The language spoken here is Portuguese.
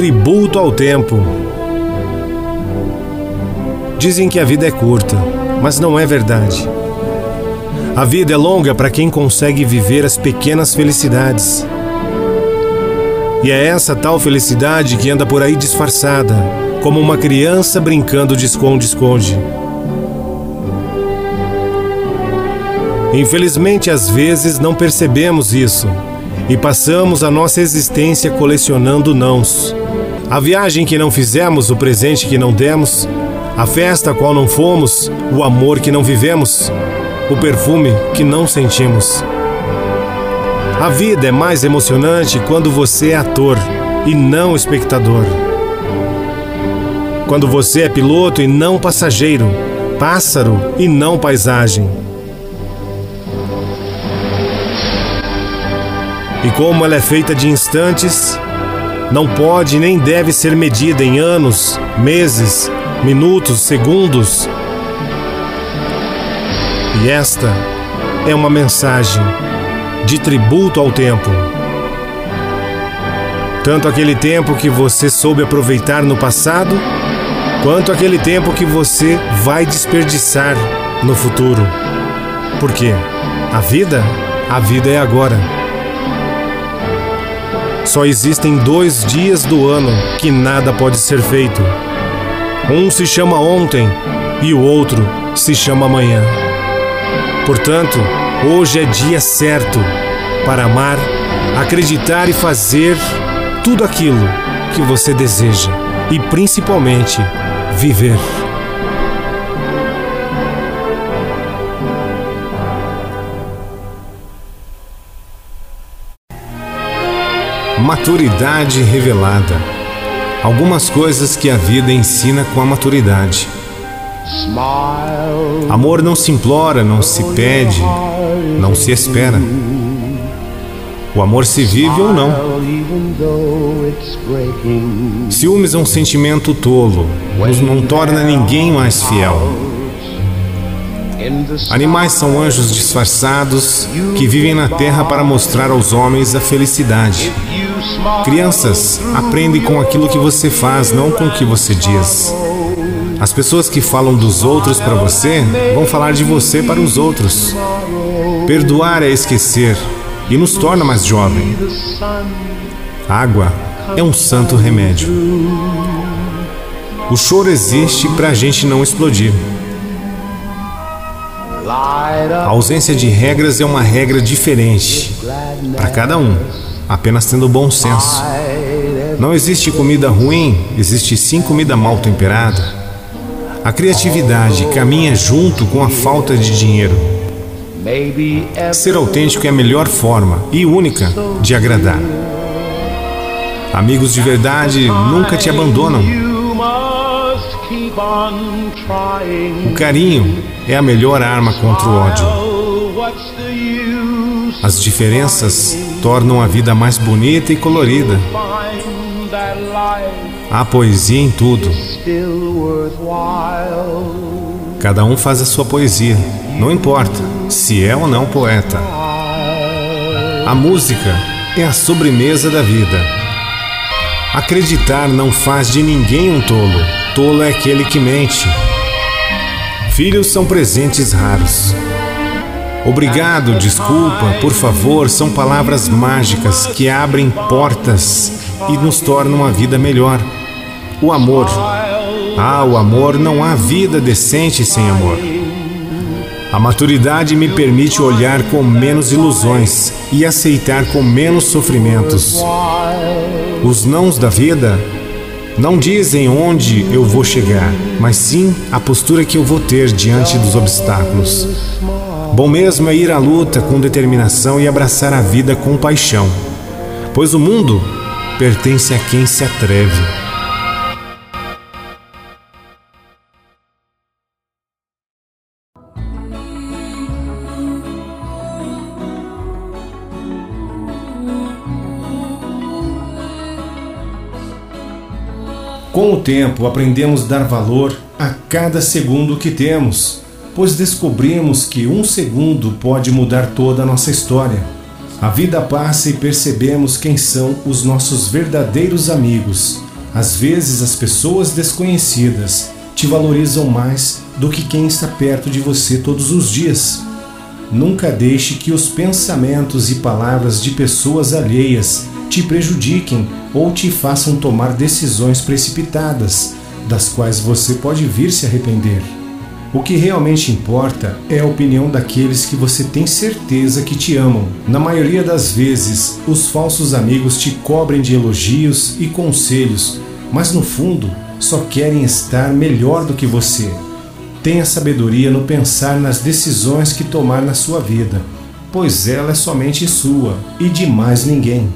tributo ao tempo. Dizem que a vida é curta, mas não é verdade. A vida é longa para quem consegue viver as pequenas felicidades. E é essa tal felicidade que anda por aí disfarçada, como uma criança brincando de esconde-esconde. Infelizmente, às vezes não percebemos isso e passamos a nossa existência colecionando nãos. A viagem que não fizemos, o presente que não demos, a festa a qual não fomos, o amor que não vivemos, o perfume que não sentimos. A vida é mais emocionante quando você é ator e não espectador. Quando você é piloto e não passageiro, pássaro e não paisagem. E como ela é feita de instantes, não pode nem deve ser medida em anos, meses, minutos, segundos. E esta é uma mensagem de tributo ao tempo. Tanto aquele tempo que você soube aproveitar no passado, quanto aquele tempo que você vai desperdiçar no futuro. Porque a vida, a vida é agora. Só existem dois dias do ano que nada pode ser feito. Um se chama ontem e o outro se chama amanhã. Portanto, hoje é dia certo para amar, acreditar e fazer tudo aquilo que você deseja e principalmente viver. Maturidade revelada. Algumas coisas que a vida ensina com a maturidade. Amor não se implora, não se pede, não se espera. O amor se vive ou não. Ciúmes é um sentimento tolo, nos não torna ninguém mais fiel. Animais são anjos disfarçados que vivem na terra para mostrar aos homens a felicidade. Crianças aprendem com aquilo que você faz, não com o que você diz. As pessoas que falam dos outros para você vão falar de você para os outros. Perdoar é esquecer e nos torna mais jovem. Água é um santo remédio. O choro existe para a gente não explodir. A ausência de regras é uma regra diferente para cada um, apenas tendo bom senso. Não existe comida ruim, existe sim comida mal temperada. A criatividade caminha junto com a falta de dinheiro. Ser autêntico é a melhor forma e única de agradar. Amigos de verdade nunca te abandonam. O carinho é a melhor arma contra o ódio. As diferenças tornam a vida mais bonita e colorida. Há poesia em tudo. Cada um faz a sua poesia, não importa se é ou não poeta. A música é a sobremesa da vida. Acreditar não faz de ninguém um tolo. Tolo é aquele que mente. Filhos são presentes raros. Obrigado, desculpa, por favor, são palavras mágicas que abrem portas e nos tornam a vida melhor. O amor. Ah, o amor, não há vida decente sem amor. A maturidade me permite olhar com menos ilusões e aceitar com menos sofrimentos. Os nãos da vida não dizem onde eu vou chegar, mas sim a postura que eu vou ter diante dos obstáculos. Bom mesmo é ir à luta com determinação e abraçar a vida com paixão, pois o mundo pertence a quem se atreve. Com o tempo, aprendemos a dar valor a cada segundo que temos, pois descobrimos que um segundo pode mudar toda a nossa história. A vida passa e percebemos quem são os nossos verdadeiros amigos, Às vezes, as pessoas desconhecidas te valorizam mais do que quem está perto de você todos os dias. Nunca deixe que os pensamentos e palavras de pessoas alheias te prejudiquem ou te façam tomar decisões precipitadas, das quais você pode vir se arrepender. O que realmente importa é a opinião daqueles que você tem certeza que te amam. Na maioria das vezes, os falsos amigos te cobrem de elogios e conselhos, mas no fundo só querem estar melhor do que você. Tenha sabedoria no pensar nas decisões que tomar na sua vida, pois ela é somente sua e de mais ninguém.